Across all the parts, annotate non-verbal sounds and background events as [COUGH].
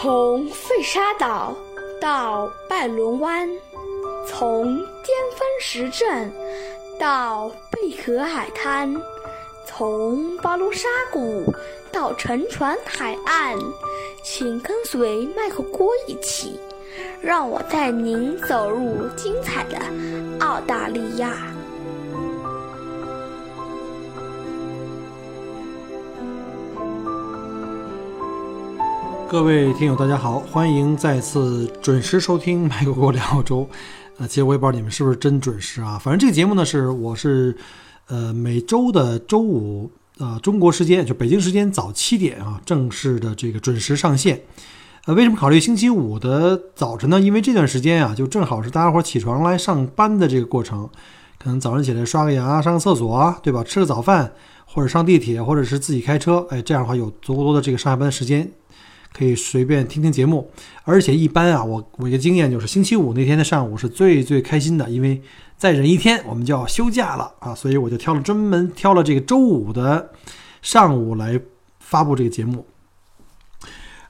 从费沙岛到拜伦湾，从巅峰石镇到贝壳海滩，从巴罗沙谷到沉船海岸，请跟随麦克郭一起，让我带您走入精彩的澳大利亚。各位听友，大家好，欢迎再次准时收听《[LAUGHS] 麦克国聊澳洲》。呃，其实我也不知道你们是不是真准时啊。反正这个节目呢，是我是呃每周的周五啊中国时间就北京时间早七点啊正式的这个准时上线。呃，为什么考虑星期五的早晨呢？因为这段时间啊，就正好是大家伙起床来上班的这个过程，可能早上起来刷个牙、上个厕所啊，对吧？吃个早饭，或者上地铁，或者是自己开车，哎，这样的话有足够多的这个上下班时间。可以随便听听节目，而且一般啊，我我一个经验就是星期五那天的上午是最最开心的，因为再忍一天我们就要休假了啊，所以我就挑了专门挑了这个周五的上午来发布这个节目。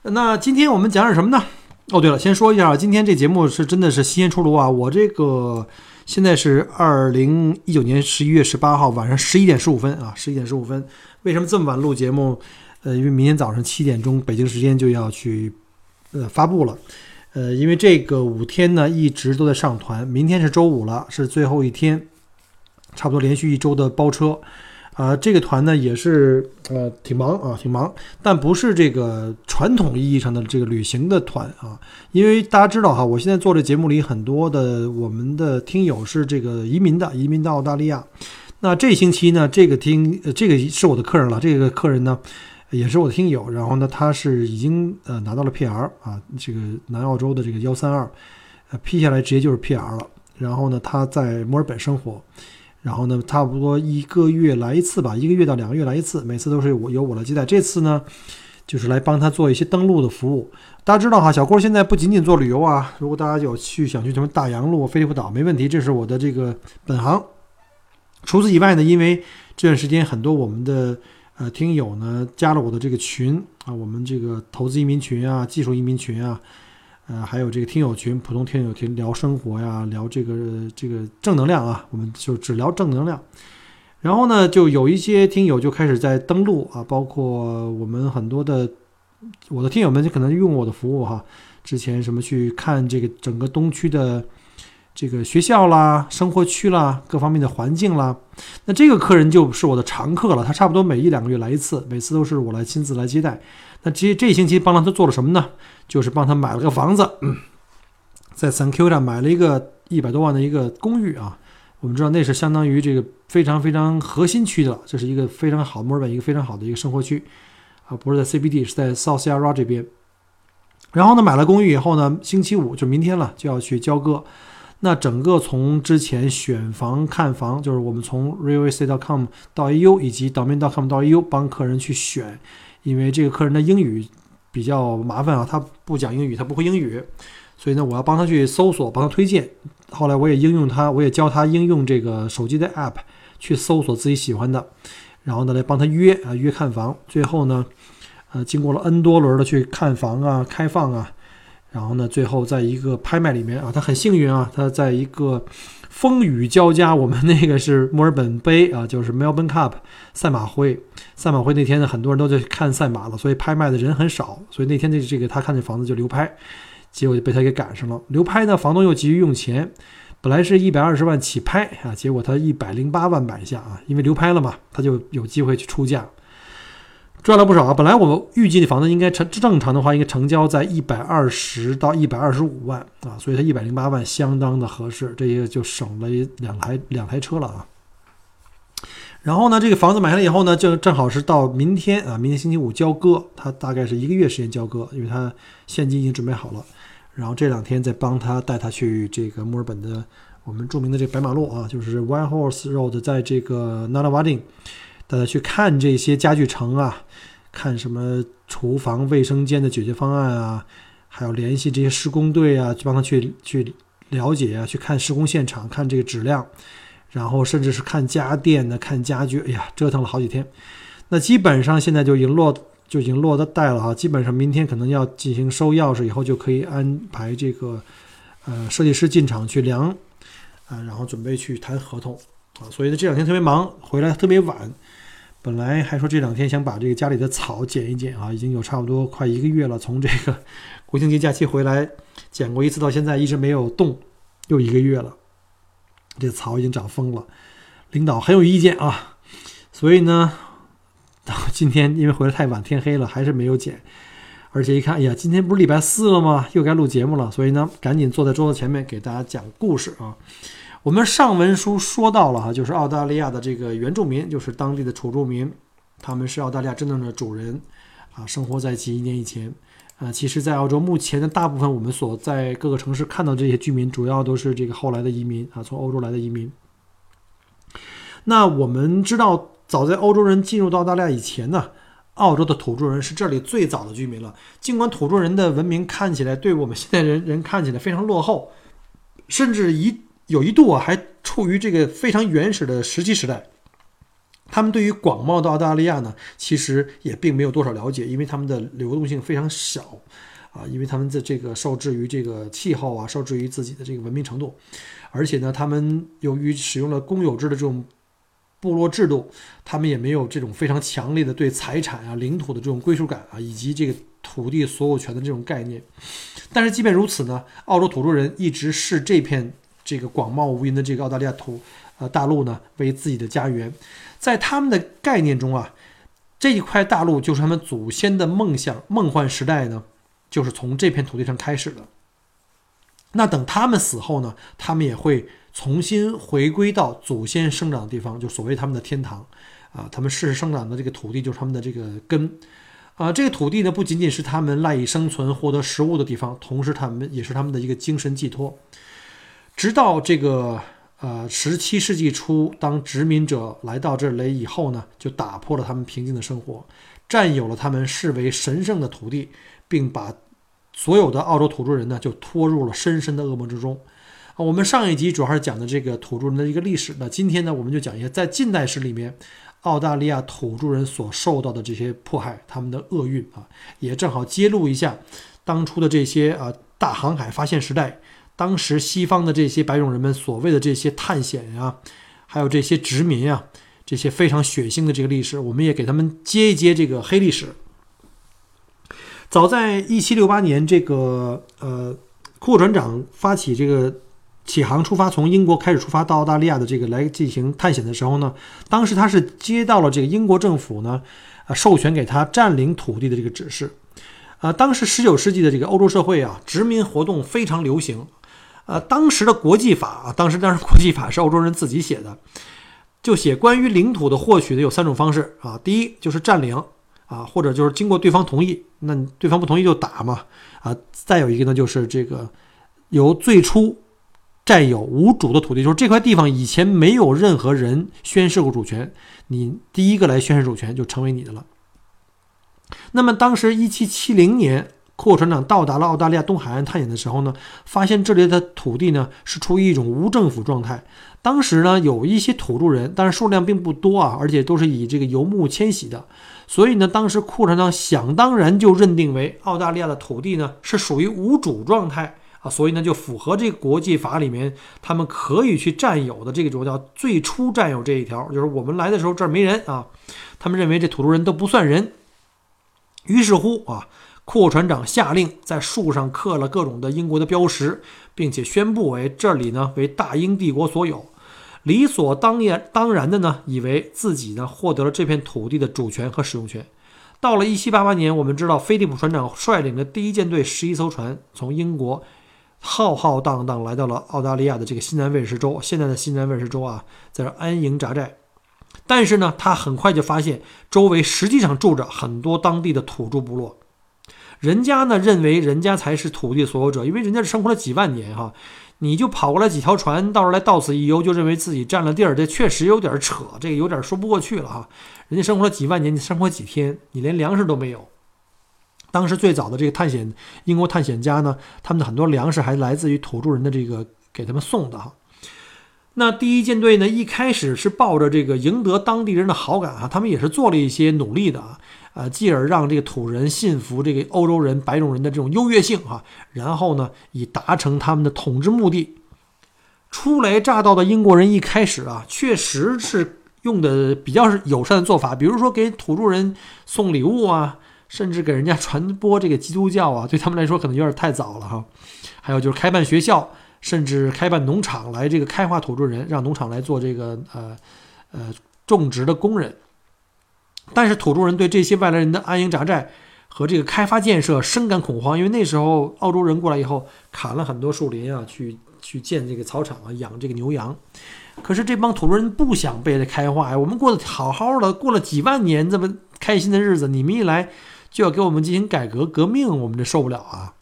那今天我们讲点什么呢？哦，对了，先说一下，今天这节目是真的是新鲜出炉啊！我这个现在是二零一九年十一月十八号晚上十一点十五分啊，十一点十五分，为什么这么晚录节目？呃，因为明天早上七点钟北京时间就要去，呃，发布了，呃，因为这个五天呢一直都在上团，明天是周五了，是最后一天，差不多连续一周的包车，啊，这个团呢也是呃挺忙啊，挺忙，但不是这个传统意义上的这个旅行的团啊，因为大家知道哈，我现在做这节目里很多的我们的听友是这个移民的，移民到澳大利亚，那这星期呢，这个听呃这个是我的客人了，这个客人呢。也是我的听友，然后呢，他是已经呃拿到了 PR 啊，这个南澳洲的这个幺三二，呃批下来直接就是 PR 了。然后呢，他在墨尔本生活，然后呢，差不多一个月来一次吧，一个月到两个月来一次，每次都是我由我来接待。这次呢，就是来帮他做一些登陆的服务。大家知道哈，小郭现在不仅仅做旅游啊，如果大家有去想去什么大洋路、菲利普岛，没问题，这是我的这个本行。除此以外呢，因为这段时间很多我们的。呃，听友呢加了我的这个群啊，我们这个投资移民群啊，技术移民群啊，呃，还有这个听友群，普通听友群聊生活呀，聊这个这个正能量啊，我们就只聊正能量。然后呢，就有一些听友就开始在登录啊，包括我们很多的我的听友们就可能用我的服务哈，之前什么去看这个整个东区的。这个学校啦、生活区啦、各方面的环境啦，那这个客人就是我的常客了。他差不多每一两个月来一次，每次都是我来亲自来接待。那这这星期帮了他做了什么呢？就是帮他买了个房子，在 San Q 上买了一个一百多万的一个公寓啊。我们知道那是相当于这个非常非常核心区的，这是一个非常好墨尔本一个非常好的一个生活区啊，不是在 CBD，是在 South Yarra 这边。然后呢，买了公寓以后呢，星期五就明天了，就要去交割。那整个从之前选房看房，就是我们从 realestate.com 到 AU 以及 domain.com 到 AU 帮客人去选，因为这个客人的英语比较麻烦啊，他不讲英语，他不会英语，所以呢，我要帮他去搜索，帮他推荐。后来我也应用他，我也教他应用这个手机的 app 去搜索自己喜欢的，然后呢来帮他约啊约看房。最后呢，呃，经过了 N 多轮的去看房啊开放啊。然后呢，最后在一个拍卖里面啊，他很幸运啊，他在一个风雨交加，我们那个是墨尔本杯啊，就是 Melbourne Cup 赛马会。赛马会那天呢，很多人都在看赛马了，所以拍卖的人很少，所以那天这这个他看这房子就流拍，结果就被他给赶上了。流拍呢，房东又急于用钱，本来是一百二十万起拍啊，结果他一百零八万买下啊，因为流拍了嘛，他就有机会去出价。赚了不少啊！本来我们预计的房子应该成正常的话，应该成交在一百二十到一百二十五万啊，所以它一百零八万相当的合适，这个就省了两台两台车了啊。然后呢，这个房子买下来以后呢，就正好是到明天啊，明天星期五交割，他大概是一个月时间交割，因为他现金已经准备好了。然后这两天再帮他带他去这个墨尔本的我们著名的这个白马路啊，就是 White Horse Road，在这个 nanawady 大家去看这些家具城啊，看什么厨房、卫生间的解决方案啊，还有联系这些施工队啊，去帮他去去了解啊，去看施工现场，看这个质量，然后甚至是看家电的、看家具，哎呀，折腾了好几天。那基本上现在就已经落就已经落的袋了哈，基本上明天可能要进行收钥匙，以后就可以安排这个呃设计师进场去量啊，然后准备去谈合同啊。所以呢这两天特别忙，回来特别晚。本来还说这两天想把这个家里的草剪一剪啊，已经有差不多快一个月了，从这个国庆节假期回来剪过一次，到现在一直没有动，又一个月了，这草已经长疯了。领导很有意见啊，所以呢，到今天因为回来太晚，天黑了，还是没有剪。而且一看，哎呀，今天不是礼拜四了吗？又该录节目了，所以呢，赶紧坐在桌子前面给大家讲故事啊。我们上文书说到了哈，就是澳大利亚的这个原住民，就是当地的土著民，他们是澳大利亚真正的主人啊，生活在几亿年以前啊。其实，在澳洲目前的大部分我们所在各个城市看到这些居民，主要都是这个后来的移民啊，从欧洲来的移民。那我们知道，早在欧洲人进入到澳大利亚以前呢，澳洲的土著人是这里最早的居民了。尽管土著人的文明看起来对我们现在人人看起来非常落后，甚至一。有一度啊，还处于这个非常原始的石器时代。他们对于广袤的澳大利亚呢，其实也并没有多少了解，因为他们的流动性非常小啊，因为他们的这个受制于这个气候啊，受制于自己的这个文明程度，而且呢，他们由于使用了公有制的这种部落制度，他们也没有这种非常强烈的对财产啊、领土的这种归属感啊，以及这个土地所有权的这种概念。但是即便如此呢，澳洲土著人一直视这片。这个广袤无垠的这个澳大利亚土，呃，大陆呢为自己的家园，在他们的概念中啊，这一块大陆就是他们祖先的梦想、梦幻时代呢，就是从这片土地上开始的。那等他们死后呢，他们也会重新回归到祖先生长的地方，就所谓他们的天堂啊。他们世世生长的这个土地就是他们的这个根啊。这个土地呢，不仅仅是他们赖以生存、获得食物的地方，同时他们也是他们的一个精神寄托。直到这个呃十七世纪初，当殖民者来到这里以后呢，就打破了他们平静的生活，占有了他们视为神圣的土地，并把所有的澳洲土著人呢就拖入了深深的噩梦之中。我们上一集主要是讲的这个土著人的一个历史，那今天呢，我们就讲一下在近代史里面澳大利亚土著人所受到的这些迫害，他们的厄运啊，也正好揭露一下当初的这些啊大航海发现时代。当时西方的这些白种人们所谓的这些探险呀，还有这些殖民呀，这些非常血腥的这个历史，我们也给他们接一接这个黑历史。早在一七六八年，这个呃库船长发起这个起航出发，从英国开始出发到澳大利亚的这个来进行探险的时候呢，当时他是接到了这个英国政府呢，呃授权给他占领土地的这个指示。呃，当时十九世纪的这个欧洲社会啊，殖民活动非常流行。呃，当时的国际法啊，当时当时国际法是欧洲人自己写的，就写关于领土的获取的有三种方式啊。第一就是占领啊，或者就是经过对方同意，那对方不同意就打嘛啊。再有一个呢，就是这个由最初占有无主的土地，就是这块地方以前没有任何人宣誓过主权，你第一个来宣誓主权就成为你的了。那么当时一七七零年。库船长到达了澳大利亚东海岸探险的时候呢，发现这里的土地呢是处于一种无政府状态。当时呢有一些土著人，但是数量并不多啊，而且都是以这个游牧迁徙的。所以呢，当时库船长想当然就认定为澳大利亚的土地呢是属于无主状态啊，所以呢就符合这个国际法里面他们可以去占有的这种叫最初占有这一条，就是我们来的时候这儿没人啊，他们认为这土著人都不算人。于是乎啊。库船长下令在树上刻了各种的英国的标识，并且宣布为这里呢为大英帝国所有，理所当然当然的呢，以为自己呢获得了这片土地的主权和使用权。到了1788年，我们知道菲利普船长率领的第一舰队十一艘船从英国浩浩荡荡来到了澳大利亚的这个新南威尔士州，现在的新南威尔士州啊，在这安营扎寨。但是呢，他很快就发现周围实际上住着很多当地的土著部落。人家呢认为人家才是土地所有者，因为人家是生活了几万年哈，你就跑过来几条船，到时候来到此一游，就认为自己占了地儿，这确实有点扯，这个有点说不过去了哈。人家生活了几万年，你生活几天，你连粮食都没有。当时最早的这个探险英国探险家呢，他们的很多粮食还来自于土著人的这个给他们送的哈。那第一舰队呢，一开始是抱着这个赢得当地人的好感啊，他们也是做了一些努力的啊。呃，继而让这个土人信服这个欧洲人、白种人的这种优越性哈，然后呢，以达成他们的统治目的。初来乍到的英国人一开始啊，确实是用的比较是友善的做法，比如说给土著人送礼物啊，甚至给人家传播这个基督教啊，对他们来说可能有点太早了哈。还有就是开办学校。甚至开办农场来这个开化土著人，让农场来做这个呃呃种植的工人。但是土著人对这些外来人的安营扎寨和这个开发建设深感恐慌，因为那时候澳洲人过来以后砍了很多树林啊，去去建这个草场啊，养这个牛羊。可是这帮土著人不想被开化呀，我们过得好好的，过了几万年这么开心的日子，你们一来就要给我们进行改革革命，我们这受不了啊！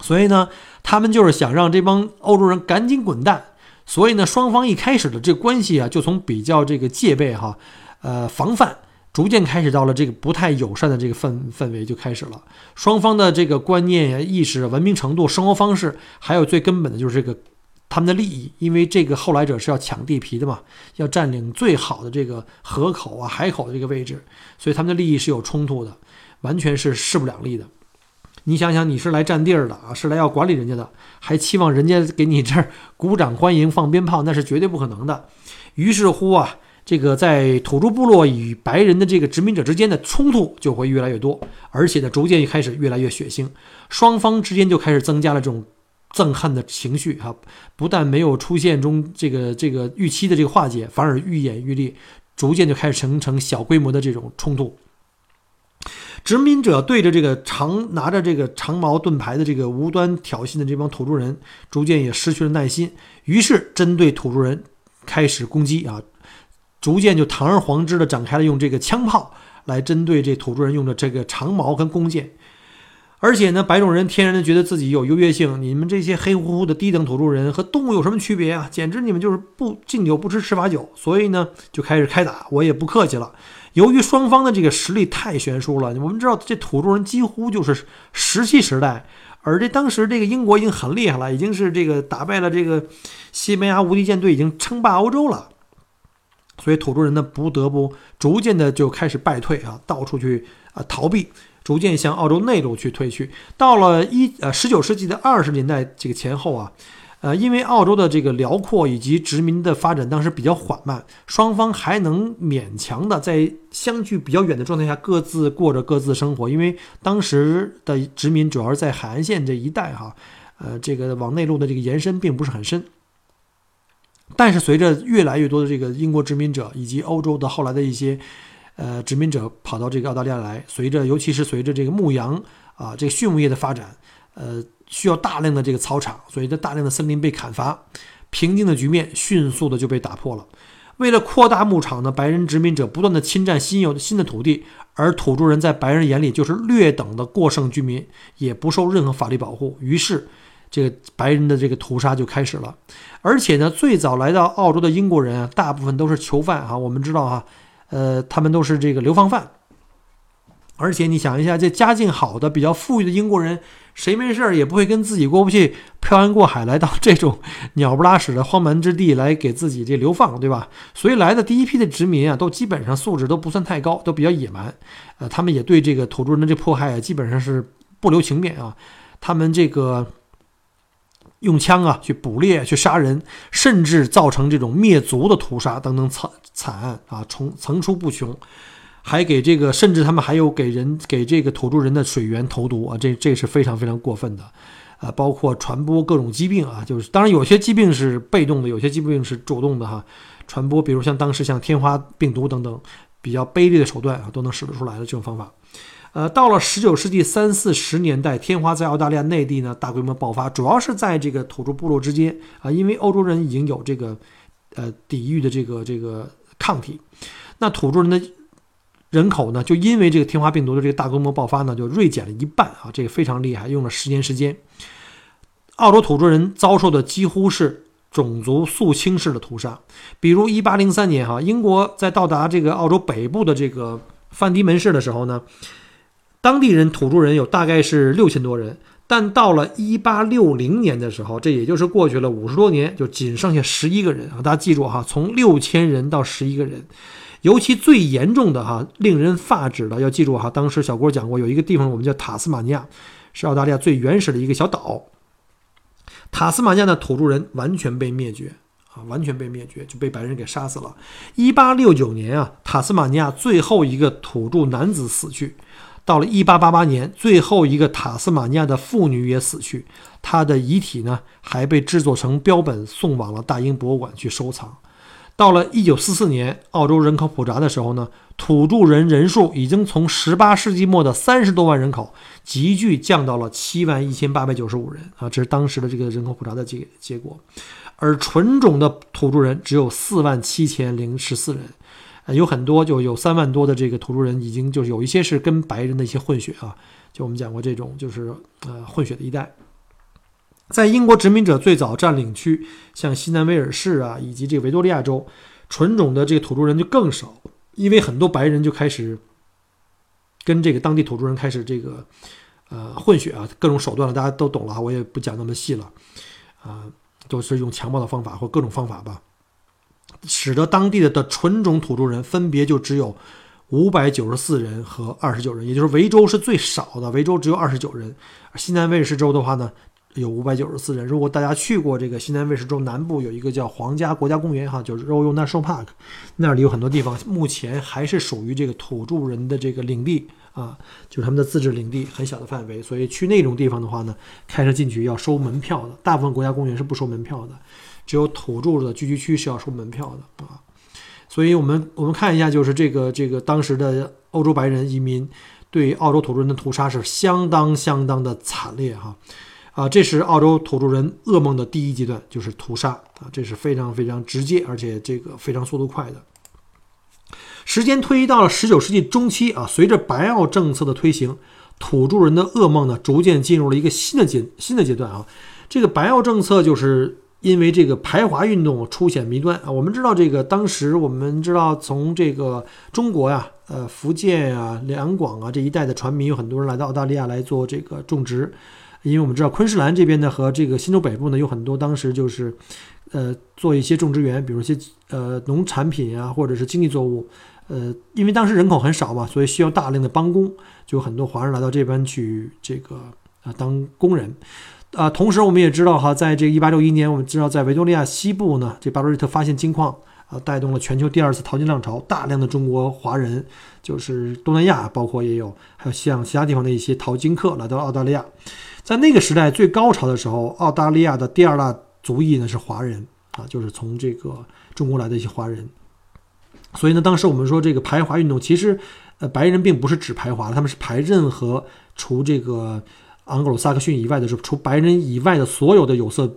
所以呢，他们就是想让这帮欧洲人赶紧滚蛋。所以呢，双方一开始的这个关系啊，就从比较这个戒备哈，呃，防范，逐渐开始到了这个不太友善的这个氛氛围就开始了。双方的这个观念、意识、文明程度、生活方式，还有最根本的就是这个他们的利益，因为这个后来者是要抢地皮的嘛，要占领最好的这个河口啊、海口的这个位置，所以他们的利益是有冲突的，完全是势不两立的。你想想，你是来占地儿的啊，是来要管理人家的，还期望人家给你这儿鼓掌欢迎、放鞭炮，那是绝对不可能的。于是乎啊，这个在土著部落与白人的这个殖民者之间的冲突就会越来越多，而且呢，逐渐开始越来越血腥，双方之间就开始增加了这种憎恨的情绪啊，不但没有出现中这个这个预期的这个化解，反而愈演愈烈，逐渐就开始形成小规模的这种冲突。殖民者对着这个长拿着这个长矛盾牌的这个无端挑衅的这帮土著人，逐渐也失去了耐心，于是针对土著人开始攻击啊，逐渐就堂而皇之的展开了用这个枪炮来针对这土著人用的这个长矛跟弓箭。而且呢，白种人天然的觉得自己有优越性，你们这些黑乎乎的低等土著人和动物有什么区别啊？简直你们就是不敬酒不吃吃罚酒，所以呢，就开始开打，我也不客气了。由于双方的这个实力太悬殊了，我们知道这土著人几乎就是石器时代，而这当时这个英国已经很厉害了，已经是这个打败了这个西班牙无敌舰队，已经称霸欧洲了。所以土著人呢不得不逐渐的就开始败退啊，到处去啊逃避，逐渐向澳洲内陆去退去。到了一呃十九世纪的二十年代这个前后啊。呃，因为澳洲的这个辽阔以及殖民的发展当时比较缓慢，双方还能勉强的在相距比较远的状态下各自过着各自的生活。因为当时的殖民主要是在海岸线这一带哈，呃，这个往内陆的这个延伸并不是很深。但是随着越来越多的这个英国殖民者以及欧洲的后来的一些呃殖民者跑到这个澳大利亚来，随着尤其是随着这个牧羊啊这个畜牧业的发展，呃。需要大量的这个草场，所以这大量的森林被砍伐，平静的局面迅速的就被打破了。为了扩大牧场呢，白人殖民者不断的侵占新有的新的土地，而土著人在白人眼里就是劣等的过剩居民，也不受任何法律保护。于是，这个白人的这个屠杀就开始了。而且呢，最早来到澳洲的英国人啊，大部分都是囚犯啊，我们知道哈，呃，他们都是这个流放犯。而且你想一下，这家境好的、比较富裕的英国人，谁没事儿也不会跟自己过不去，漂洋过海来到这种鸟不拉屎的荒蛮之地来给自己这流放，对吧？所以来的第一批的殖民啊，都基本上素质都不算太高，都比较野蛮。呃，他们也对这个土著人的这迫害啊，基本上是不留情面啊。他们这个用枪啊去捕猎、去杀人，甚至造成这种灭族的屠杀等等惨惨案啊，从层出不穷。还给这个，甚至他们还有给人给这个土著人的水源投毒啊，这这是非常非常过分的，啊，包括传播各种疾病啊，就是当然有些疾病是被动的，有些疾病是主动的哈，传播，比如像当时像天花病毒等等比较卑劣的手段啊，都能使得出来的这种方法。呃，到了十九世纪三四十年代，天花在澳大利亚内地呢大规模爆发，主要是在这个土著部落之间啊，因为欧洲人已经有这个呃抵御的这个这个抗体，那土著人的。人口呢，就因为这个天花病毒的这个大规模爆发呢，就锐减了一半啊，这个非常厉害，用了十年时间。澳洲土著人遭受的几乎是种族肃清式的屠杀，比如一八零三年哈，英国在到达这个澳洲北部的这个范迪门市的时候呢，当地人土著人有大概是六千多人，但到了一八六零年的时候，这也就是过去了五十多年，就仅剩下十一个人啊，大家记住哈，从六千人到十一个人。尤其最严重的哈，令人发指的，要记住哈，当时小郭讲过，有一个地方我们叫塔斯马尼亚，是澳大利亚最原始的一个小岛。塔斯马尼亚的土著人完全被灭绝啊，完全被灭绝，就被白人给杀死了。一八六九年啊，塔斯马尼亚最后一个土著男子死去。到了一八八八年，最后一个塔斯马尼亚的妇女也死去，她的遗体呢还被制作成标本送往了大英博物馆去收藏。到了一九四四年，澳洲人口普查的时候呢，土著人人数已经从十八世纪末的三十多万人口急剧降到了七万一千八百九十五人啊，这是当时的这个人口普查的结结果。而纯种的土著人只有四万七千零十四人有很多就有三万多的这个土著人，已经就是有一些是跟白人的一些混血啊，就我们讲过这种就是呃混血的一代，在英国殖民者最早占领区，像西南威尔士啊以及这个维多利亚州，纯种的这个土著人就更少，因为很多白人就开始跟这个当地土著人开始这个呃混血啊，各种手段了，大家都懂了，我也不讲那么细了，啊，都是用强暴的方法或各种方法吧。使得当地的的纯种土著人分别就只有五百九十四人和二十九人，也就是维州是最少的，维州只有二十九人。西南威尔士州的话呢，有五百九十四人。如果大家去过这个西南威尔士州南部有一个叫皇家国家公园哈，就是 Royal National Park，那里有很多地方目前还是属于这个土著人的这个领地啊，就是他们的自治领地，很小的范围。所以去那种地方的话呢，开车进去要收门票的，大部分国家公园是不收门票的。只有土著的聚居区是要收门票的啊，所以我们我们看一下，就是这个这个当时的欧洲白人移民对澳洲土著人的屠杀是相当相当的惨烈哈啊，这是澳洲土著人噩梦的第一阶段，就是屠杀啊，这是非常非常直接，而且这个非常速度快的。时间推移到了十九世纪中期啊，随着白澳政策的推行，土著人的噩梦呢逐渐进入了一个新的阶新的阶段啊，这个白澳政策就是。因为这个排华运动出现谜端。啊，我们知道这个当时我们知道从这个中国呀，呃福建啊、两广啊这一带的船民有很多人来到澳大利亚来做这个种植，因为我们知道昆士兰这边呢和这个新州北部呢有很多当时就是，呃做一些种植园，比如一些呃农产品啊或者是经济作物，呃因为当时人口很少嘛，所以需要大量的帮工，就很多华人来到这边去这个啊当工人。啊，同时我们也知道哈，在这个一八六一年，我们知道在维多利亚西部呢，这巴罗瑞特发现金矿，啊，带动了全球第二次淘金浪潮，大量的中国华人，就是东南亚，包括也有，还有像其他地方的一些淘金客来到澳大利亚。在那个时代最高潮的时候，澳大利亚的第二大族裔呢是华人，啊，就是从这个中国来的一些华人。所以呢，当时我们说这个排华运动，其实，呃，白人并不是指排华，他们是排任何除这个。盎格鲁撒克逊以外的是除白人以外的所有的有色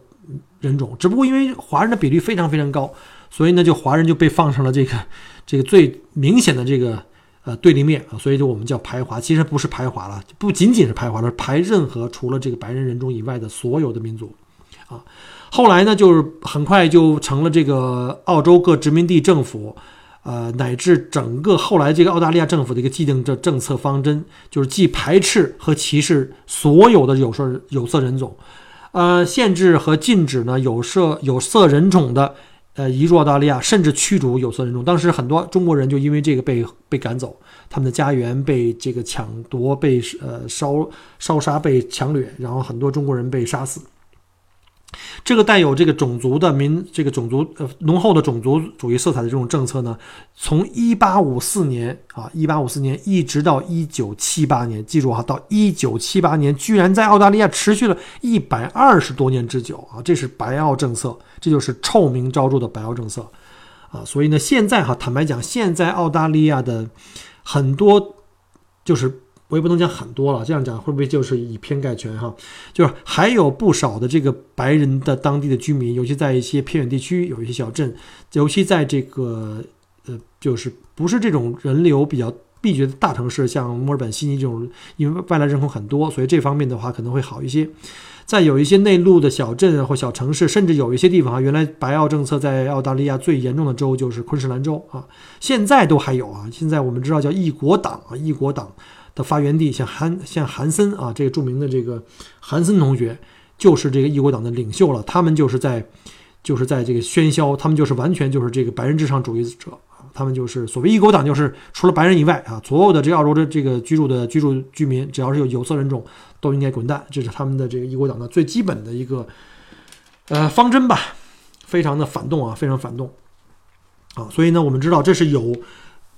人种，只不过因为华人的比例非常非常高，所以呢，就华人就被放上了这个 [LAUGHS] 这个最明显的这个呃对立面啊，所以就我们叫排华，其实不是排华了，不仅仅是排华了，排任何除了这个白人人种以外的所有的民族啊。后来呢，就是很快就成了这个澳洲各殖民地政府。呃，乃至整个后来这个澳大利亚政府的一个既定的政策方针，就是既排斥和歧视所有的有色有色人种，呃，限制和禁止呢有色有色人种的呃移入澳大利亚，甚至驱逐有色人种。当时很多中国人就因为这个被被赶走，他们的家园被这个抢夺、被呃烧烧杀、被强掠，然后很多中国人被杀死。这个带有这个种族的民，这个种族呃浓厚的种族主义色彩的这种政策呢，从一八五四年啊，一八五四年一直到一九七八年，记住哈，到一九七八年，居然在澳大利亚持续了一百二十多年之久啊，这是白澳政策，这就是臭名昭著的白澳政策啊。所以呢，现在哈，坦白讲，现在澳大利亚的很多就是。我也不能讲很多了，这样讲会不会就是以偏概全哈？就是还有不少的这个白人的当地的居民，尤其在一些偏远地区，有一些小镇，尤其在这个呃，就是不是这种人流比较闭绝的大城市，像墨尔本、悉尼这种，因为外来人口很多，所以这方面的话可能会好一些。在有一些内陆的小镇或小城市，甚至有一些地方啊，原来白澳政策在澳大利亚最严重的州就是昆士兰州啊，现在都还有啊。现在我们知道叫一国党啊，一国党。的发源地像韩像韩森啊，这个著名的这个韩森同学就是这个异国党的领袖了。他们就是在就是在这个喧嚣，他们就是完全就是这个白人至上主义者他们就是所谓异国党，就是除了白人以外啊，所有的这个澳洲的这个居住的居住居民，只要是有有色人种，都应该滚蛋。这是他们的这个异国党的最基本的一个呃方针吧，非常的反动啊，非常反动啊。所以呢，我们知道这是有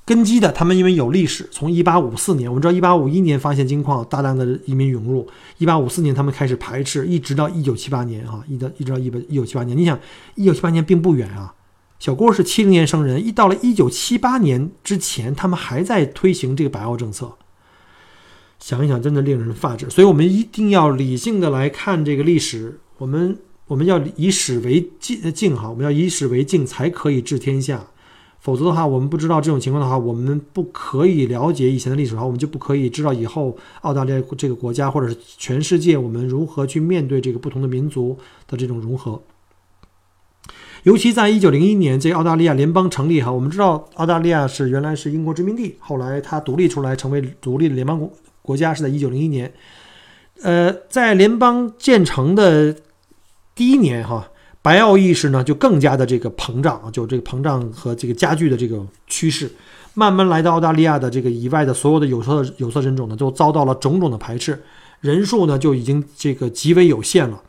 根基的。他们因为有历史，从一八五四年，我们知道一八五一年发现金矿，大量的移民涌入。一八五四年他们开始排斥，一直到一九七八年啊，一到一直到一百一九七八年。你想，一九七八年并不远啊。小郭是七零年生人，一到了一九七八年之前，他们还在推行这个白澳政策。想一想，真的令人发指。所以，我们一定要理性的来看这个历史。我们我们要以史为镜镜哈，我们要以史为镜，才可以治天下。否则的话，我们不知道这种情况的话，我们不可以了解以前的历史的话，我们就不可以知道以后澳大利亚这个国家或者是全世界，我们如何去面对这个不同的民族的这种融合。尤其在一九零一年，这澳大利亚联邦成立哈，我们知道澳大利亚是原来是英国殖民地，后来它独立出来成为独立的联邦国国家是在一九零一年。呃，在联邦建成的第一年哈，白澳意识呢就更加的这个膨胀啊，就这个膨胀和这个加剧的这个趋势，慢慢来到澳大利亚的这个以外的所有的有色有色人种呢，都遭到了种种的排斥，人数呢就已经这个极为有限了。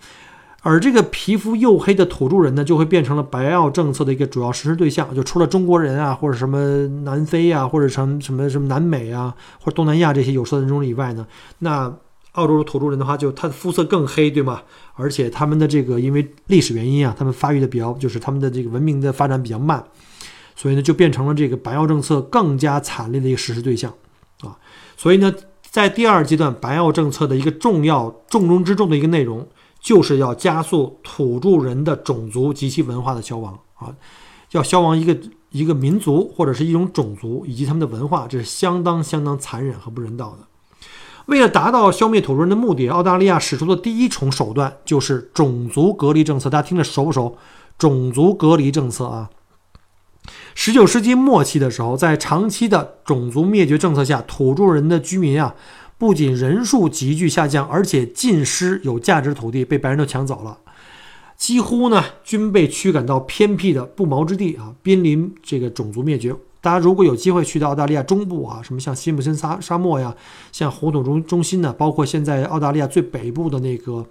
而这个皮肤黝黑的土著人呢，就会变成了白澳政策的一个主要实施对象。就除了中国人啊，或者什么南非啊，或者什么什么什么南美啊，或者东南亚这些有色人种以外呢，那澳洲的土著人的话，就他的肤色更黑，对吗？而且他们的这个因为历史原因啊，他们发育的比较，就是他们的这个文明的发展比较慢，所以呢，就变成了这个白澳政策更加惨烈的一个实施对象啊。所以呢，在第二阶段白澳政策的一个重要重中之重的一个内容。就是要加速土著人的种族及其文化的消亡啊！要消亡一个一个民族或者是一种种族以及他们的文化，这是相当相当残忍和不人道的。为了达到消灭土著人的目的，澳大利亚使出的第一重手段就是种族隔离政策。大家听着熟不熟？种族隔离政策啊！十九世纪末期的时候，在长期的种族灭绝政策下，土著人的居民啊。不仅人数急剧下降，而且尽失有价值土地被白人都抢走了，几乎呢均被驱赶到偏僻的不毛之地啊，濒临这个种族灭绝。大家如果有机会去到澳大利亚中部啊，什么像辛普森沙沙漠呀，像红土中中心呢，包括现在澳大利亚最北部的那个，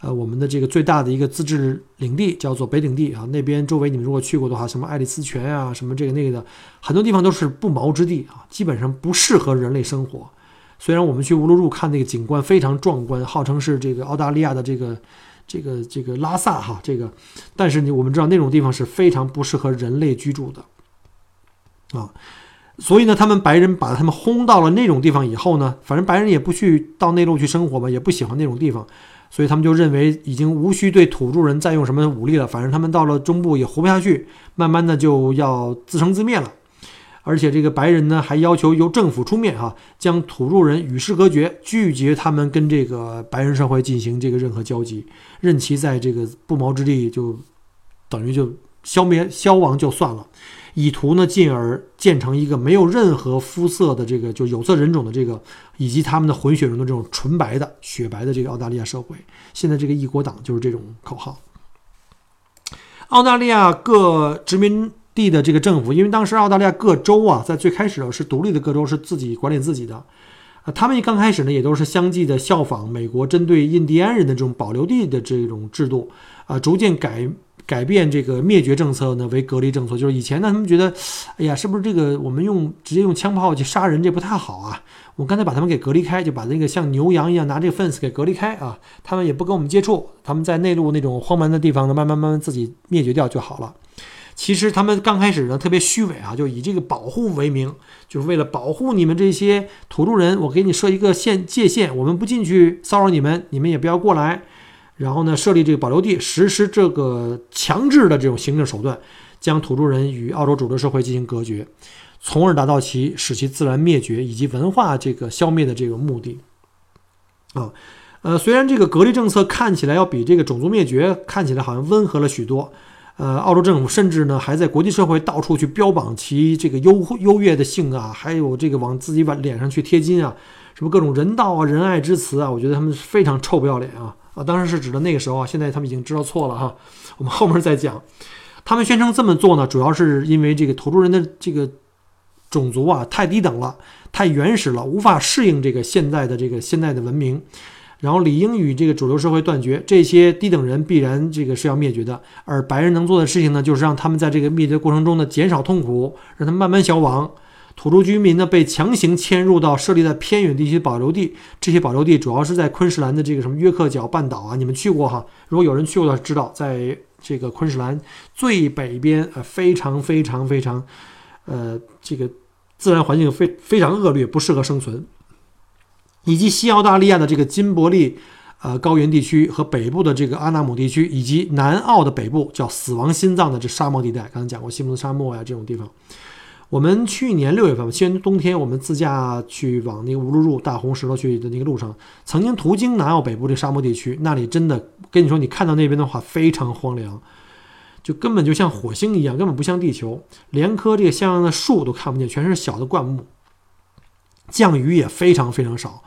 呃，我们的这个最大的一个自治领地叫做北领地啊，那边周围你们如果去过的话，什么爱丽丝泉啊，什么这个那个的，很多地方都是不毛之地啊，基本上不适合人类生活。虽然我们去乌鲁鲁看那个景观非常壮观，号称是这个澳大利亚的这个这个这个拉萨哈这个，但是你我们知道那种地方是非常不适合人类居住的啊，所以呢，他们白人把他们轰到了那种地方以后呢，反正白人也不去到内陆去生活嘛，也不喜欢那种地方，所以他们就认为已经无需对土著人再用什么武力了，反正他们到了中部也活不下去，慢慢的就要自生自灭了。而且这个白人呢，还要求由政府出面哈，将土著人与世隔绝，拒绝他们跟这个白人社会进行这个任何交集，任其在这个不毛之地就等于就消灭消亡就算了，以图呢进而建成一个没有任何肤色的这个就有色人种的这个以及他们的混血人的这种纯白的雪白的这个澳大利亚社会。现在这个异国党就是这种口号。澳大利亚各殖民。地的这个政府，因为当时澳大利亚各州啊，在最开始是独立的，各州是自己管理自己的，啊，他们刚开始呢，也都是相继的效仿美国针对印第安人的这种保留地的这种制度，啊，逐渐改改变这个灭绝政策呢为隔离政策。就是以前呢，他们觉得，哎呀，是不是这个我们用直接用枪炮去杀人，这不太好啊？我刚才把他们给隔离开，就把那个像牛羊一样拿这个 fence 给隔离开啊，他们也不跟我们接触，他们在内陆那种荒蛮的地方呢，慢慢慢慢自己灭绝掉就好了。其实他们刚开始呢特别虚伪啊，就以这个保护为名，就是为了保护你们这些土著人，我给你设一个限界限，我们不进去骚扰你们，你们也不要过来。然后呢，设立这个保留地，实施这个强制的这种行政手段，将土著人与澳洲主流社会进行隔绝，从而达到其使其自然灭绝以及文化这个消灭的这个目的。啊，呃，虽然这个隔离政策看起来要比这个种族灭绝看起来好像温和了许多。呃，澳洲政府甚至呢还在国际社会到处去标榜其这个优优越的性啊，还有这个往自己往脸上去贴金啊，什么各种人道啊、仁爱之词啊，我觉得他们非常臭不要脸啊啊！当然是指的那个时候啊，现在他们已经知道错了哈。我们后面再讲。他们宣称这么做呢，主要是因为这个土著人的这个种族啊太低等了，太原始了，无法适应这个现在的这个现代的文明，然后理应与这个主流社会断绝。这些低等人必然这个是要灭绝的，而白人能做的事情呢，就是让他们在这个灭绝过程中呢减少痛苦，让他们慢慢消亡。土著居民呢被强行迁入到设立在偏远地区保留地，这些保留地主要是在昆士兰的这个什么约克角半岛啊，你们去过哈？如果有人去过的知道，在这个昆士兰最北边，呃，非常非常非常，呃，这个自然环境非非常恶劣，不适合生存，以及西澳大利亚的这个金伯利，呃，高原地区和北部的这个阿纳姆地区，以及南澳的北部叫死亡心脏的这沙漠地带，刚才讲过西蒙斯沙漠呀这种地方。我们去年六月份吧，去年冬天，我们自驾去往那个乌鲁鲁大红石头去的那个路上，曾经途经南澳北部这沙漠地区，那里真的跟你说，你看到那边的话非常荒凉，就根本就像火星一样，根本不像地球，连棵这个像样的树都看不见，全是小的灌木，降雨也非常非常少。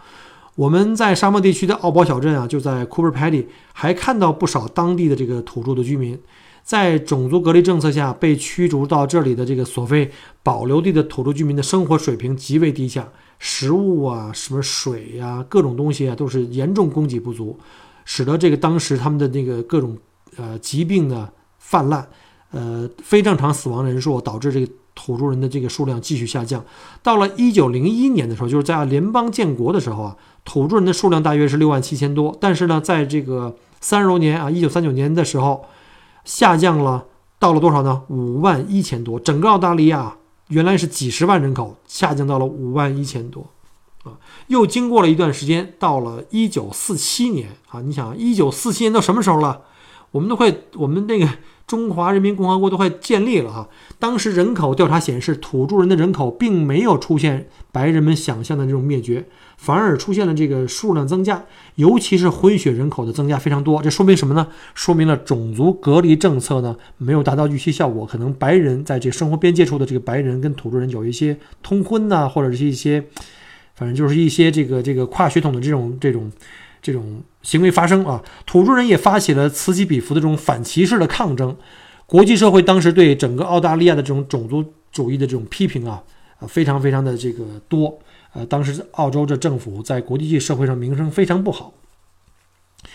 我们在沙漠地区的奥堡小镇啊，就在 Cooper Pedy，还看到不少当地的这个土著的居民。在种族隔离政策下被驱逐到这里的这个所谓保留地的土著居民的生活水平极为低下，食物啊、什么水呀、各种东西啊都是严重供给不足，使得这个当时他们的那个各种呃疾病的泛滥，呃非正常死亡人数导致这个土著人的这个数量继续下降。到了一九零一年的时候，就是在联邦建国的时候啊，土著人的数量大约是六万七千多，但是呢，在这个三十多年啊，一九三九年的时候。下降了，到了多少呢？五万一千多。整个澳大利亚原来是几十万人口，下降到了五万一千多，啊，又经过了一段时间，到了一九四七年啊，你想，一九四七年到什么时候了？我们都快，我们那个中华人民共和国都快建立了哈。当时人口调查显示，土著人的人口并没有出现白人们想象的这种灭绝，反而出现了这个数量增加，尤其是混血人口的增加非常多。这说明什么呢？说明了种族隔离政策呢没有达到预期效果，可能白人在这生活边界处的这个白人跟土著人有一些通婚呐，或者是一些，反正就是一些这个这个跨血统的这种这种。这种行为发生啊，土著人也发起了此起彼伏的这种反歧视的抗争。国际社会当时对整个澳大利亚的这种种族主义的这种批评啊，啊非常非常的这个多。呃，当时澳洲这政府在国际社会上名声非常不好。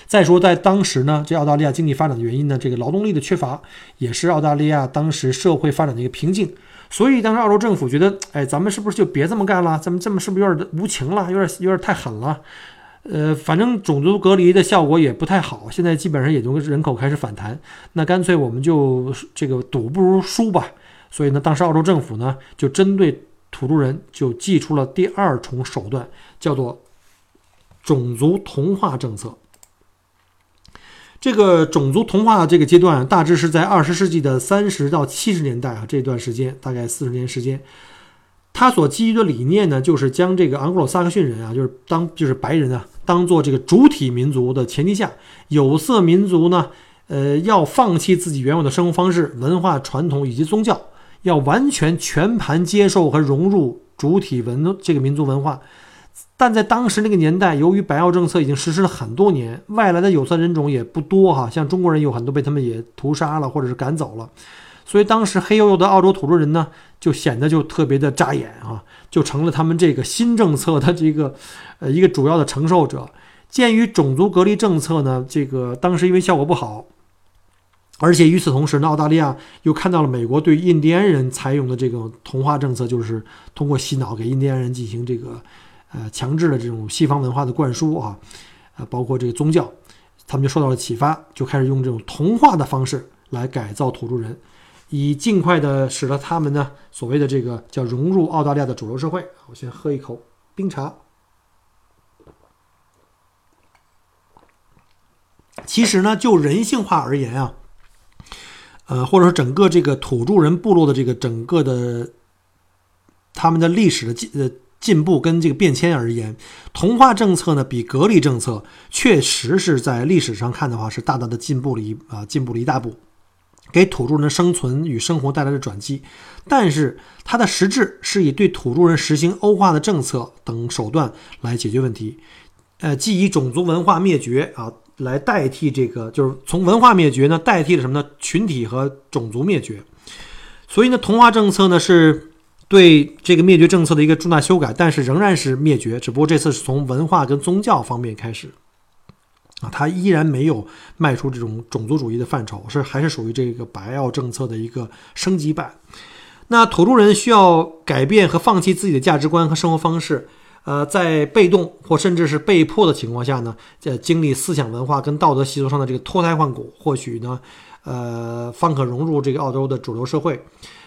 再说在当时呢，这澳大利亚经济发展的原因呢，这个劳动力的缺乏也是澳大利亚当时社会发展的一个瓶颈。所以当时澳洲政府觉得，哎，咱们是不是就别这么干了？咱们这么是不是有点无情了？有点有点太狠了？呃，反正种族隔离的效果也不太好，现在基本上也就人口开始反弹，那干脆我们就这个赌不如输吧。所以呢，当时澳洲政府呢就针对土著人就祭出了第二重手段，叫做种族同化政策。这个种族同化这个阶段大致是在二十世纪的三十到七十年代啊这段时间，大概四十年时间。他所基于的理念呢，就是将这个昂格鲁萨克逊人啊，就是当就是白人啊，当做这个主体民族的前提下，有色民族呢，呃，要放弃自己原有的生活方式、文化传统以及宗教，要完全全盘接受和融入主体文这个民族文化。但在当时那个年代，由于白澳政策已经实施了很多年，外来的有色人种也不多哈，像中国人有很多被他们也屠杀了或者是赶走了。所以当时黑黝黝的澳洲土著人呢，就显得就特别的扎眼啊，就成了他们这个新政策的这个，呃，一个主要的承受者。鉴于种族隔离政策呢，这个当时因为效果不好，而且与此同时呢，澳大利亚又看到了美国对印第安人采用的这种同化政策，就是通过洗脑给印第安人进行这个，呃，强制的这种西方文化的灌输啊，呃，包括这个宗教，他们就受到了启发，就开始用这种同化的方式来改造土著人。以尽快的使得他们呢，所谓的这个叫融入澳大利亚的主流社会。我先喝一口冰茶。其实呢，就人性化而言啊，呃，或者说整个这个土著人部落的这个整个的他们的历史的进呃进步跟这个变迁而言，同化政策呢比隔离政策确实是在历史上看的话是大大的进步了一啊进步了一大步。给土著人的生存与生活带来的转机，但是它的实质是以对土著人实行欧化的政策等手段来解决问题，呃，既以种族文化灭绝啊，来代替这个，就是从文化灭绝呢代替了什么呢？群体和种族灭绝。所以呢，同化政策呢是对这个灭绝政策的一个重大修改，但是仍然是灭绝，只不过这次是从文化跟宗教方面开始。啊，它依然没有迈出这种种族主义的范畴，是还是属于这个白澳政策的一个升级版。那土著人需要改变和放弃自己的价值观和生活方式，呃，在被动或甚至是被迫的情况下呢，在经历思想文化跟道德习俗上的这个脱胎换骨，或许呢，呃，方可融入这个澳洲的主流社会。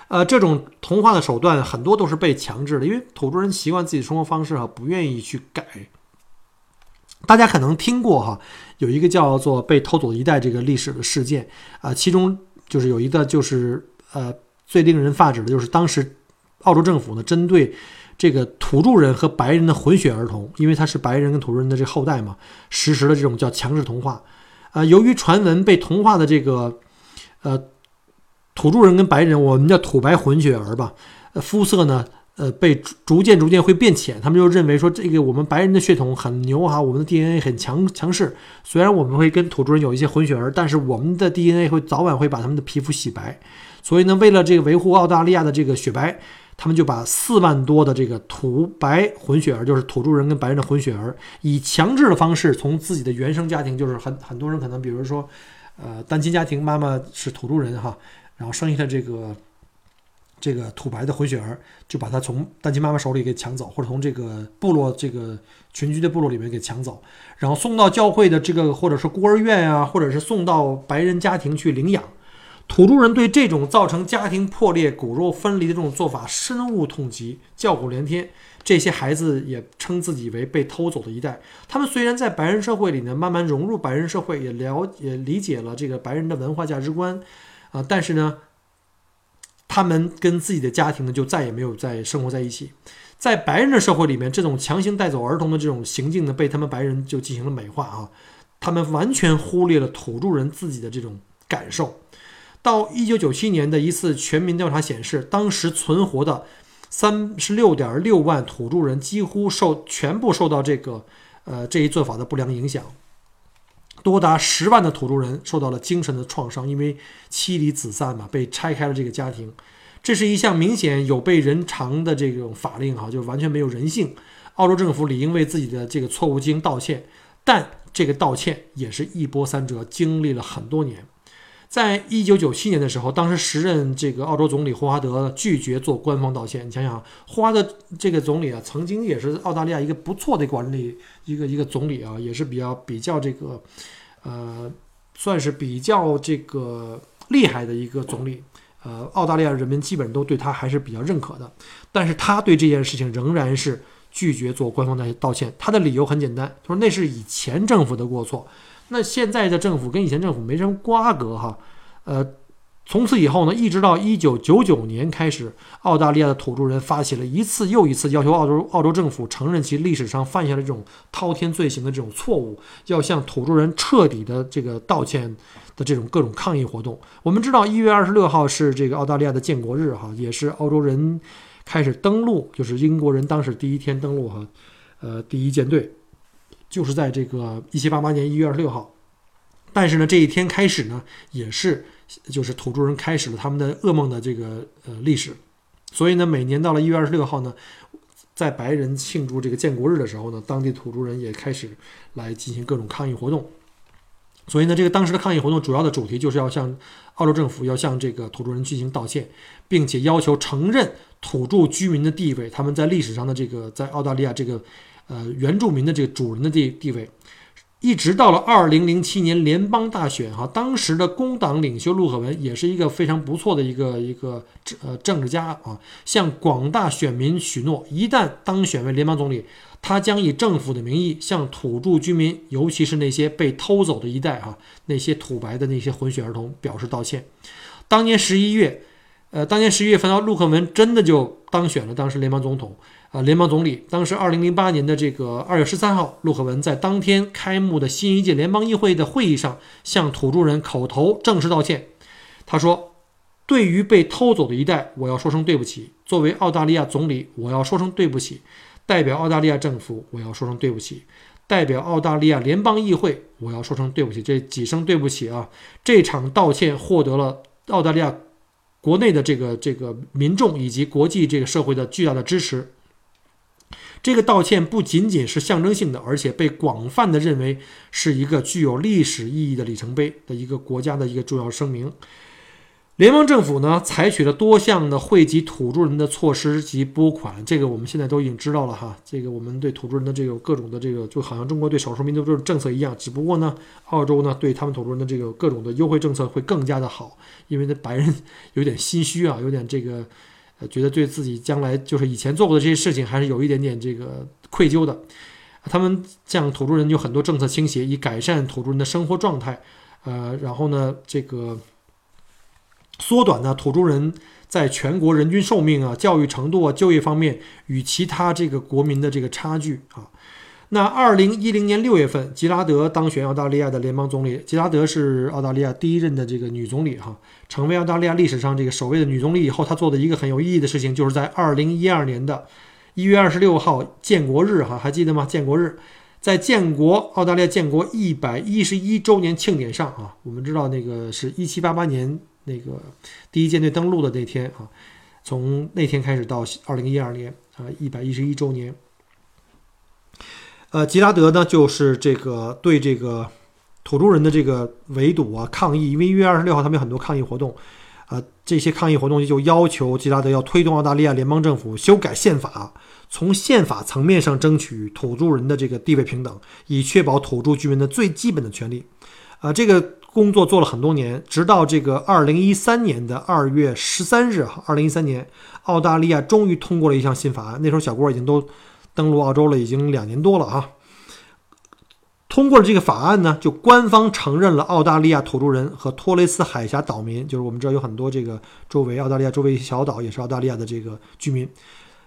呃，这种同化的手段很多都是被强制的，因为土著人习惯自己的生活方式啊，不愿意去改。大家可能听过哈，有一个叫做被偷走一代这个历史的事件啊，其中就是有一个就是呃最令人发指的就是当时澳洲政府呢针对这个土著人和白人的混血儿童，因为他是白人跟土著人的这后代嘛，实施了这种叫强制同化。啊，由于传闻被同化的这个呃土著人跟白人，我们叫土白混血儿吧，肤色呢。呃，被逐渐逐渐会变浅，他们就认为说这个我们白人的血统很牛哈，我们的 DNA 很强强势。虽然我们会跟土著人有一些混血儿，但是我们的 DNA 会早晚会把他们的皮肤洗白。所以呢，为了这个维护澳大利亚的这个雪白，他们就把四万多的这个土白混血儿，就是土著人跟白人的混血儿，以强制的方式从自己的原生家庭，就是很很多人可能比如说，呃，单亲家庭，妈妈是土著人哈，然后生下的这个。这个土白的混血儿就把他从单亲妈妈手里给抢走，或者从这个部落这个群居的部落里面给抢走，然后送到教会的这个或者是孤儿院啊，或者是送到白人家庭去领养。土著人对这种造成家庭破裂、骨肉分离的这种做法深恶痛疾，叫苦连天。这些孩子也称自己为被偷走的一代。他们虽然在白人社会里呢慢慢融入白人社会，也了也理解了这个白人的文化价值观，啊，但是呢。他们跟自己的家庭呢，就再也没有再生活在一起。在白人的社会里面，这种强行带走儿童的这种行径呢，被他们白人就进行了美化啊。他们完全忽略了土著人自己的这种感受。到一九九七年的一次全民调查显示，当时存活的三十六点六万土著人几乎受全部受到这个呃这一做法的不良影响。多达十万的土著人受到了精神的创伤，因为妻离子散嘛，被拆开了这个家庭。这是一项明显有悖人常的这种法令，哈，就是完全没有人性。澳洲政府理应为自己的这个错误进行道歉，但这个道歉也是一波三折，经历了很多年。在一九九七年的时候，当时时任这个澳洲总理霍华德拒绝做官方道歉。你想想，霍华德这个总理啊，曾经也是澳大利亚一个不错的管理一个一个总理啊，也是比较比较这个，呃，算是比较这个厉害的一个总理。呃，澳大利亚人民基本都对他还是比较认可的。但是他对这件事情仍然是拒绝做官方的道歉。他的理由很简单，他说那是以前政府的过错。那现在的政府跟以前政府没什么瓜葛哈，呃，从此以后呢，一直到一九九九年开始，澳大利亚的土著人发起了一次又一次要求澳洲澳洲政府承认其历史上犯下的这种滔天罪行的这种错误，要向土著人彻底的这个道歉的这种各种抗议活动。我们知道一月二十六号是这个澳大利亚的建国日哈，也是澳洲人开始登陆，就是英国人当时第一天登陆哈，呃，第一舰队。就是在这个一七八八年一月二十六号，但是呢，这一天开始呢，也是就是土著人开始了他们的噩梦的这个呃历史，所以呢，每年到了一月二十六号呢，在白人庆祝这个建国日的时候呢，当地土著人也开始来进行各种抗议活动，所以呢，这个当时的抗议活动主要的主题就是要向澳洲政府要向这个土著人进行道歉，并且要求承认土著居民的地位，他们在历史上的这个在澳大利亚这个。呃，原住民的这个主人的地地位，一直到了二零零七年联邦大选，哈，当时的工党领袖陆克文也是一个非常不错的一个一个呃政治家啊，向广大选民许诺，一旦当选为联邦总理，他将以政府的名义向土著居民，尤其是那些被偷走的一代哈，那些土白的那些混血儿童表示道歉。当年十一月，呃，当年十一月份，陆克文真的就当选了当时联邦总统。啊，联邦总理当时，二零零八年的这个二月十三号，陆克文在当天开幕的新一届联邦议会的会议上，向土著人口头正式道歉。他说：“对于被偷走的一代，我要说声对不起。作为澳大利亚总理，我要说声对不起。代表澳大利亚政府，我要说声对不起。代表澳大利亚联邦议会，我要说声对不起，这几声对不起啊！这场道歉获得了澳大利亚国内的这个这个民众以及国际这个社会的巨大的支持。这个道歉不仅仅是象征性的，而且被广泛的认为是一个具有历史意义的里程碑的一个国家的一个重要声明。联邦政府呢，采取了多项的惠及土著人的措施及拨款，这个我们现在都已经知道了哈。这个我们对土著人的这个各种的这个，就好像中国对少数民族这种政策一样，只不过呢，澳洲呢对他们土著人的这个各种的优惠政策会更加的好，因为那白人 [LAUGHS] 有点心虚啊，有点这个，觉得对自己将来就是以前做过的这些事情还是有一点点这个愧疚的。他们向土著人有很多政策倾斜，以改善土著人的生活状态，呃，然后呢，这个。缩短呢土著人在全国人均寿命啊、教育程度啊、就业方面与其他这个国民的这个差距啊。那二零一零年六月份，吉拉德当选澳大利亚的联邦总理。吉拉德是澳大利亚第一任的这个女总理哈，成为澳大利亚历史上这个首位的女总理以后，她做的一个很有意义的事情，就是在二零一二年的一月二十六号建国日哈，还记得吗？建国日，在建国澳大利亚建国一百一十一周年庆典上啊，我们知道那个是一七八八年。那个第一舰队登陆的那天啊，从那天开始到二零一二年啊，一百一十一周年。呃，吉拉德呢，就是这个对这个土著人的这个围堵啊、抗议，因为一月二十六号他们有很多抗议活动啊，这些抗议活动就要求吉拉德要推动澳大利亚联邦政府修改宪法，从宪法层面上争取土著人的这个地位平等，以确保土著居民的最基本的权利。啊，这个。工作做了很多年，直到这个二零一三年的二月十三日，二零一三年，澳大利亚终于通过了一项新法案。那时候小郭已经都登陆澳洲了，已经两年多了啊。通过了这个法案呢，就官方承认了澳大利亚土著人和托雷斯海峡岛民，就是我们知道有很多这个周围澳大利亚周围小岛也是澳大利亚的这个居民，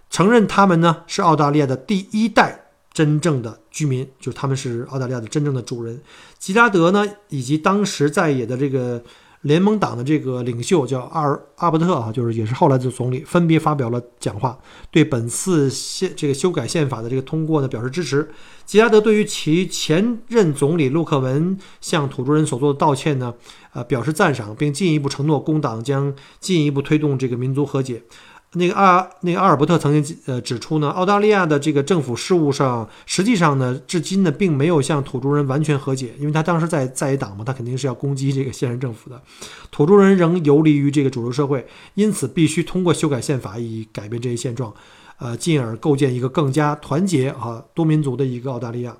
承认他们呢是澳大利亚的第一代。真正的居民，就是他们是澳大利亚的真正的主人。吉拉德呢，以及当时在野的这个联盟党的这个领袖叫阿尔阿伯特啊，就是也是后来的总理，分别发表了讲话，对本次宪这个修改宪法的这个通过呢表示支持。吉拉德对于其前任总理陆克文向土著人所做的道歉呢，呃表示赞赏，并进一步承诺工党将进一步推动这个民族和解。那个阿那个阿尔伯特曾经呃指出呢，澳大利亚的这个政府事务上，实际上呢，至今呢，并没有向土著人完全和解，因为他当时在在野党嘛，他肯定是要攻击这个现任政府的，土著人仍游离于这个主流社会，因此必须通过修改宪法以改变这一现状，呃，进而构建一个更加团结啊多民族的一个澳大利亚。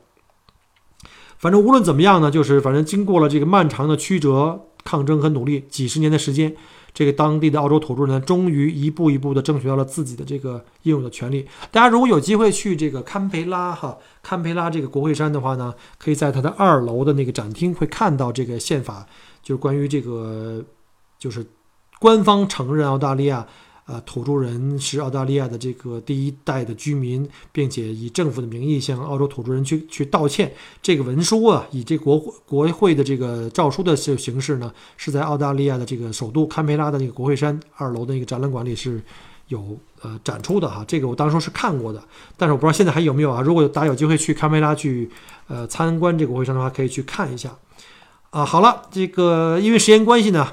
反正无论怎么样呢，就是反正经过了这个漫长的曲折、抗争和努力，几十年的时间。这个当地的澳洲土著人终于一步一步的争取到了自己的这个应有的权利。大家如果有机会去这个堪培拉哈堪培拉这个国会山的话呢，可以在它的二楼的那个展厅会看到这个宪法，就是关于这个就是官方承认澳大利亚。呃，土著人是澳大利亚的这个第一代的居民，并且以政府的名义向澳洲土著人去去道歉。这个文书啊，以这国国会的这个诏书的形形式呢，是在澳大利亚的这个首都堪培拉的那个国会山二楼的那个展览馆里是有呃展出的哈。这个我当初是看过的，但是我不知道现在还有没有啊。如果大家有机会去堪培拉去呃参观这个国会山的话，可以去看一下。啊，好了，这个因为时间关系呢。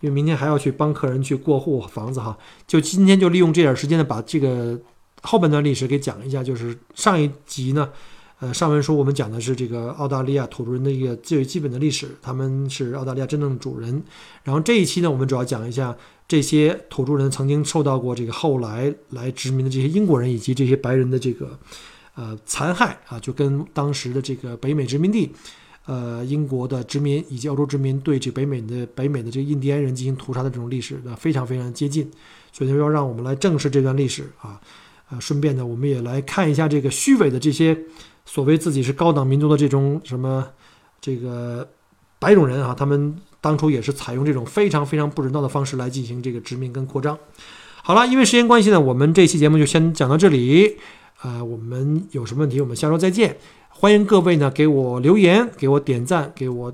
因为明天还要去帮客人去过户房子哈，就今天就利用这点时间呢，把这个后半段历史给讲一下。就是上一集呢，呃，上文书我们讲的是这个澳大利亚土著人的一个最基本的历史，他们是澳大利亚真正的主人。然后这一期呢，我们主要讲一下这些土著人曾经受到过这个后来来殖民的这些英国人以及这些白人的这个呃残害啊，就跟当时的这个北美殖民地。呃，英国的殖民以及欧洲殖民对这北美的北美的这个印第安人进行屠杀的这种历史呢，非常非常接近，所以要让我们来正视这段历史啊，呃，顺便呢，我们也来看一下这个虚伪的这些所谓自己是高等民族的这种什么这个白种人啊，他们当初也是采用这种非常非常不人道的方式来进行这个殖民跟扩张。好了，因为时间关系呢，我们这期节目就先讲到这里，啊，我们有什么问题，我们下周再见。欢迎各位呢给我留言，给我点赞，给我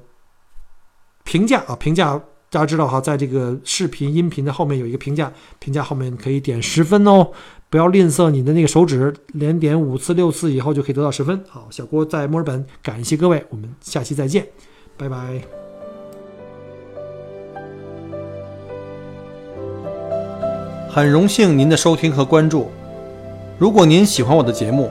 评价啊！评价大家知道哈，在这个视频、音频的后面有一个评价，评价后面可以点十分哦，不要吝啬你的那个手指，连点五次、六次以后就可以得到十分。好，小郭在墨尔本，感谢各位，我们下期再见，拜拜。很荣幸您的收听和关注。如果您喜欢我的节目，